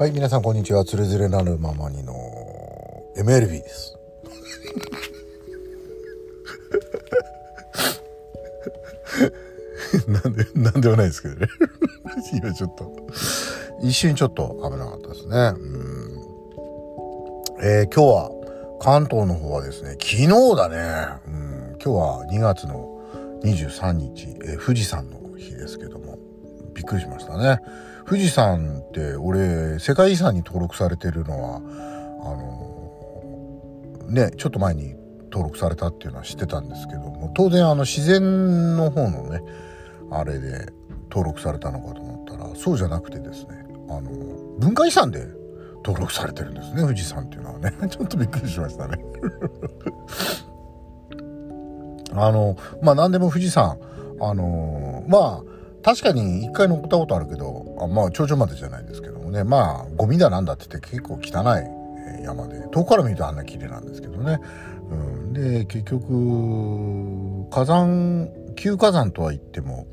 はい、皆さんこんにちは。つれづれなるままにの MLB です。なんで、なんではないですけどね。今ちょっと、一瞬ちょっと危なかったですね。うんえー今日は関東の方はですね、昨日だね。うん、今日は2月の23日、えー富士山の日ですけども、びっくりしましたね。富士山って俺、世界遺産に登録されてるのは、あのね、ちょっと前に登録されたっていうのは知ってたんですけども、当然あの自然の方のね、あれで登録されたのかと思ったら、そうじゃなくてですね、あの、文化遺産で登録されてるんですね、富士山っていうのはね。ちょっとびっくりしましたね。あの、まあ何でも富士山、あの、まあ、確かに一回乗ったことあるけど、あまあ頂上までじゃないですけどもね、まあゴミだなんだって言って結構汚い山で、遠くから見るとあんな綺麗なんですけどね。うん、で、結局、火山、旧火山とは言っても、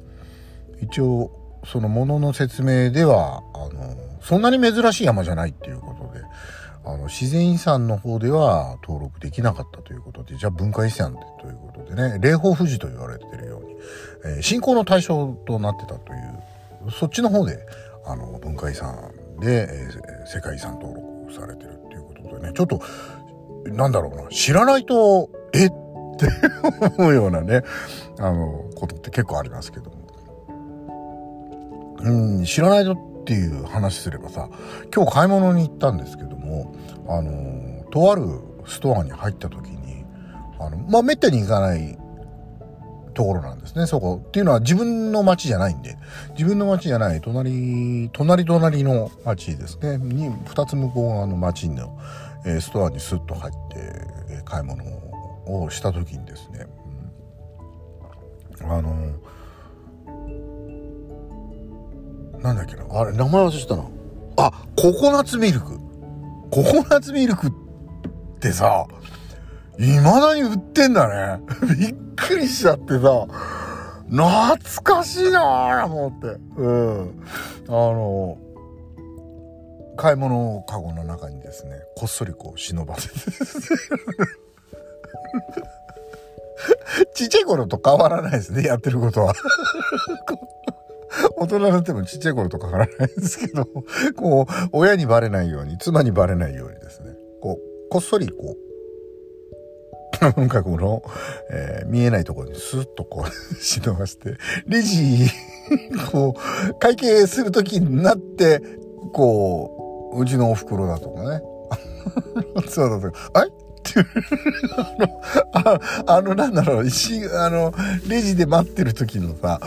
一応、そのものの説明では、あの、そんなに珍しい山じゃないっていうこと、あの、自然遺産の方では登録できなかったということで、じゃあ文化遺産でということでね、霊峰富士と言われてるように、えー信仰の対象となってたという、そっちの方で、あの、文化遺産で、えー世界遺産登録されてるっていうことでね、ちょっと、なんだろうな、知らないと、えって思うようなね、あの、ことって結構ありますけども。うん、知らないとっていう話すればさ、今日買い物に行ったんですけども、あの、とあるストアに入った時に、あの、まあ、めったに行かないところなんですね、そこ。っていうのは自分の街じゃないんで、自分の街じゃない、隣、隣隣の街ですね、に、二つ向こう側の街の、えーストアにスッと入って、え買い物をした時にですね、うんあの、なんだっけな、あれ、名前忘れてたな。あ、ココナッツミルク。ココナッツミルクってさ、未だに売ってんだね。びっくりしちゃってさ、懐かしいなぁ、思って。うん。あの、買い物カゴの中にですね、こっそりこう忍ばせて。ちっちゃい頃と変わらないですね、やってることは。大人になってもちっちゃい頃と変わらないですけど、こう、親にバレないように、妻にバレないようにですね、こう、こっそりこう、なんかこの、えー見えないところにスーッとこう、忍ばして、レジ、こう、会計するときになって、こう、うちのお袋だとかね。そうだとか、あいっていうあの、あの、なんだろう、石、あの、レジで待ってる時のさ、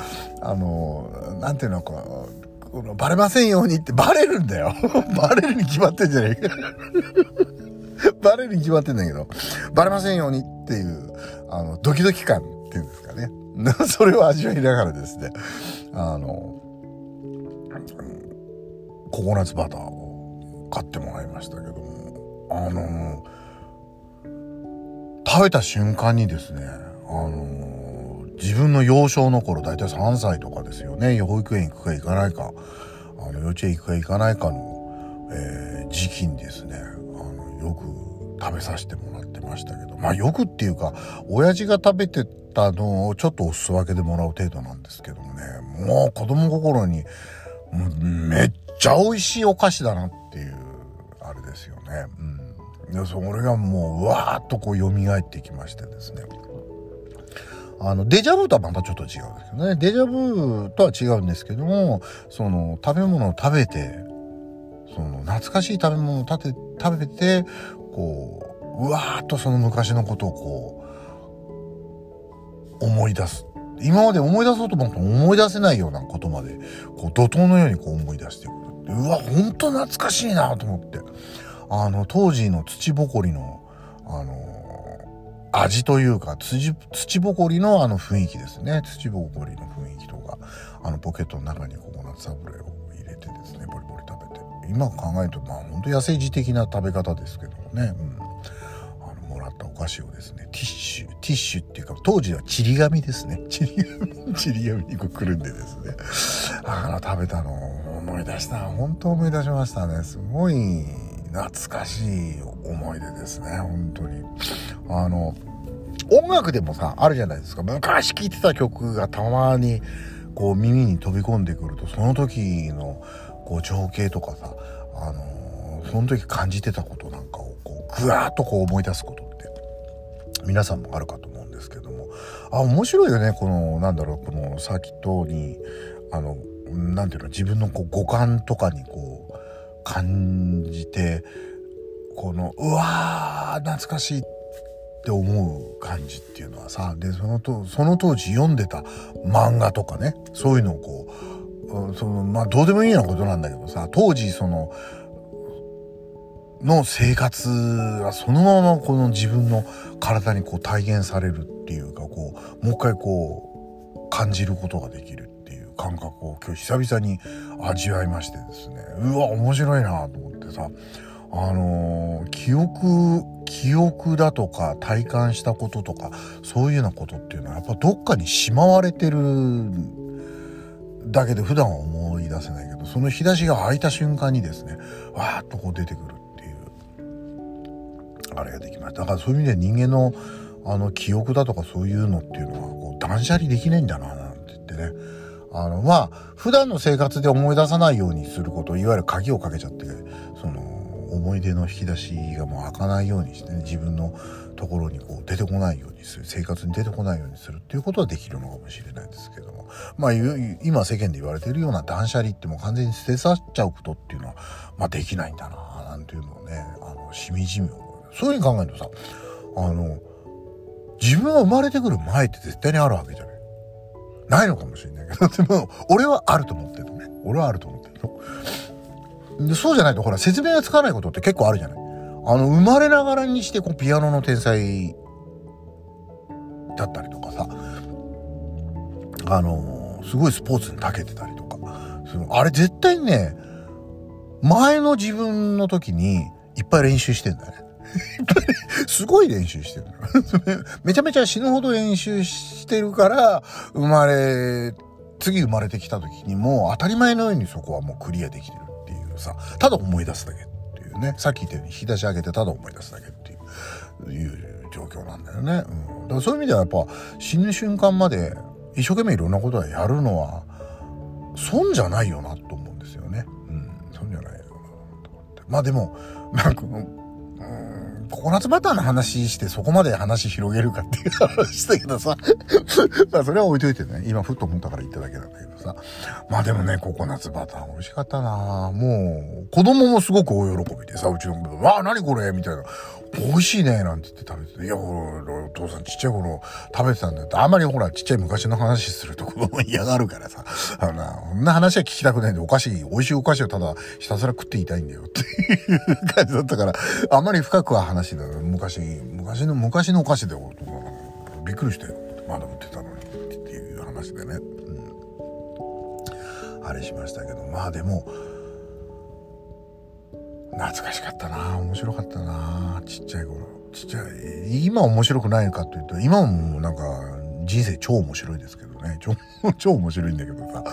あの、なんていうの、こう、このバレませんようにってバレるんだよ。バレるに決まってんじゃねえか。バレるに決まってんだけど、バレませんようにっていう、あの、ドキドキ感っていうんですかね。それを味わいながらですね、あの、ココナッツバターを買ってもらいましたけども、あの、食べた瞬間にですね、あの、自分の幼少の頃、だいたい3歳とかですよね、保育園行くか行かないか、あの、幼稚園行くか行かないかの、えー時期にですね、あの、よく食べさせてもらってましたけど、まあよくっていうか、親父が食べてたのをちょっとお裾分けでもらう程度なんですけどもね、もう子供心に、めっちゃ美味しいお菓子だなっていう、あれですよね。うん。で、それがもう、わーっとこう蘇ってきましてですね。あの、デジャブとはまたちょっと違うんですけどね。デジャブとは違うんですけども、その、食べ物を食べて、その、懐かしい食べ物を食べ食べて、こう、うわーっとその昔のことをこう、思い出す。今まで思い出そうと思っても思い出せないようなことまで、こう、怒涛のようにこう思い出してくる。うわ、ほんと懐かしいなと思って。あの、当時の土ぼこりの、あの、味というか、土、土ぼこりのあの雰囲気ですね。土ぼこりの雰囲気とか、あのポケットの中にココナッツサブレを入れてですね、ボリボリ食べて。今考えると、まあ本当野生児的な食べ方ですけどもね。うん。あの、もらったお菓子をですね、ティッシュ、ティッシュっていうか、当時はちり紙ですね。ちり紙、ちり紙にこうくるんでですね。あの、食べたのを、思い出した。本当思い出しましたね。すごい懐かしい思い出ですね。本当に。あの、音楽でもさ、あるじゃないですか。昔聴いてた曲がたまに、こう耳に飛び込んでくると、その時の、こう情景とかさ、あの、その時感じてたことなんかを、こう、ぐわっとこう思い出すことって、皆さんもあるかと思うんですけども、あ、面白いよね、この、なんだろう、このサーキットに、あの、なんていうの、自分のこう五感とかにこう、感じて、この、うわー、懐かしいって、思う感じっていうのはさでそのとその当時読んでた漫画とかねそういうのをこうそのまあどうでもいいようなことなんだけどさ当時そのの生活がそのままこの自分の体にこう体現されるっていうかこうもう一回こう感じることができる。感覚を今日久々に味わいましてですね。うわ面白いなと思ってさ。あのー、記憶記憶だとか体感したこととかそういうようなことっていうのはやっぱどっかにしまわれてるだけで普段は思い出せないけどその引き出しが開いた瞬間にですねわーっとこう出てくるっていうあれができました。だからそういう意味で人間のあの記憶だとかそういうのっていうのはこう断捨離できないんだななんて言ってね。あのまあ普段の生活で思い出さないようにすることいわゆる鍵をかけちゃってその思い出の引き出しがもう開かないようにしてね自分のところにこう出てこないようにする生活に出てこないようにするっていうことはできるのかもしれないですけども。まあ今世間で言われているような断捨離ってもう完全に捨て去っちゃうことっていうのはまあできないんだななんていうのをねあのしみじみ思う。そういうふうに考えるとさあの自分が生まれてくる前って絶対にあるわけじゃない。ないのかもしれないけど。でも俺はあると思ってるのね。俺はあると思ってるの。でそうじゃないとほら説明がつかないことって結構あるじゃない。あの、生まれながらにしてこうピアノの天才だったりとかさ、あの、すごいスポーツに長けてたりとか、あれ絶対ね、前の自分の時にいっぱい練習してんだね。すごい練習してる めちゃめちゃ死ぬほど練習してるから、生まれ、次生まれてきた時にも当たり前のようにそこはもうクリアできてるっていう。さ、ただ思い出すだけっていうね、さっき言ったように引き出し上げてただ思い出すだけっていう、いう状況なんだよね。うん。だからそういう意味ではやっぱ死ぬ瞬間まで一生懸命いろんなことはやるのは、損じゃないよなと思うんですよね。うん、損じゃないよなと思って。まあでも、なんか、ココナッツバターの話してそこまで話広げるかっていう話だけどさ まあそれは置いといてね。今ふっと思ったから言っただけなんだけどさ。まあでもね、ココナッツバター美味しかったなもう、子供もすごく大喜びでさ、うちの子わあ、何これみたいな。美味しいねなんて言って食べてて、いや、お父さんちっちゃい頃食べてたんだよあんまりほら、ちっちゃい昔の話すると子供嫌がるからさ、あのな、こんな話は聞きたくないんで、お菓子、美味しいお菓子をただひたすら食っていたいんだよっていう感じだったから、あんまり深くは話だ昔、昔の、昔のお菓子で、びっくりしたよ。まだ売ってたのにっていう話でね。うん。あれしましたけど、まあでも、懐かしかったな。面白かったな。ちっちゃい頃。ちっちゃい今面白くないかというと今もなんか人生超面白いですけどね。超 超面白いんだけどさ。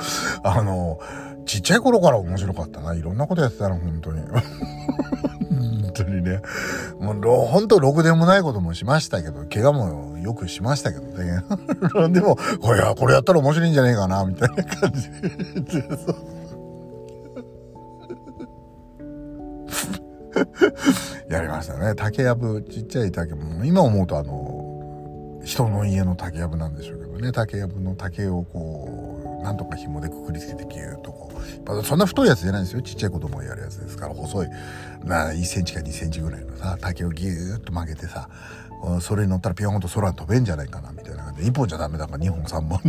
あのちっちゃい頃から面白かったな。いろんなことやってたの本当に。本当にね。もう本当ろくでもないこともしましたけど怪我もよくしましたけどね。でもこれこれやったら面白いんじゃねえかなみたいな感じで。やりましたね。竹やぶ、ちっちゃい竹も、今思うとあの、人の家の竹やぶなんでしょうけどね、竹やぶの竹をこう、なんとか紐でくくりつけてギューッとこう、そんな太いやつじゃないんですよ。ちっちゃい子供がやるやつですから、細い、な、1センチか2センチぐらいのさ、竹をギューッと曲げてさ、それに乗ったらピョンと空飛べんじゃないかなみたいな感じで。1本じゃダメだから2本3本っ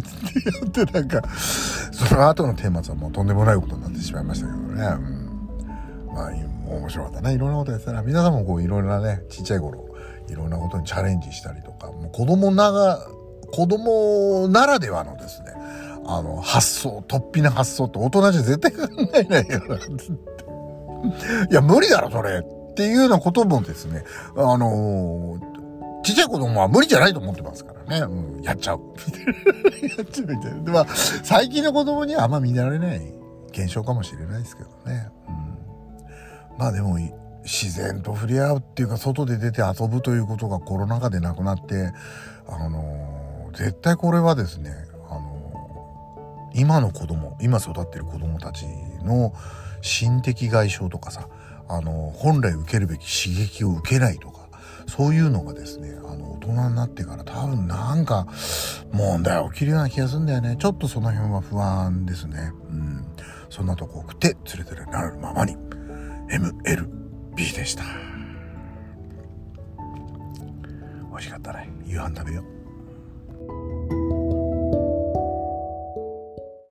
てやってなんかその後のテーマはもうとんでもないことになってしまいましたけどね、うん、まあ面白かったね。いろんなことやってたら、皆さんもこういろいろなね、ちっちゃい頃、いろんなことにチャレンジしたりとか、もう子供なが、子供ならではのですね、あの、発想、突飛な発想って大人じゃ絶対考えないよな、って。いや、無理だろ、それっていうようなこともですね、あのー、ちっちゃい子供は無理じゃないと思ってますからね。うん、やっちゃう。やっちゃうみたいな。で、まあ、最近の子供にはあんま見られない現象かもしれないですけどね、まあでも自然と触れ合うっていうか外で出て遊ぶということがコロナ禍でなくなってあの絶対これはですねあの今の子供今育ってる子供たちの心的外傷とかさあの本来受けるべき刺激を受けないとかそういうのがですねあの大人になってから多分なんか問題起きるような気がするんだよね。ちょっとその辺は不安ですね。うん。そんなとこ送って連れてなるままに。MLB でした。美味しかったね。夕飯食べよう。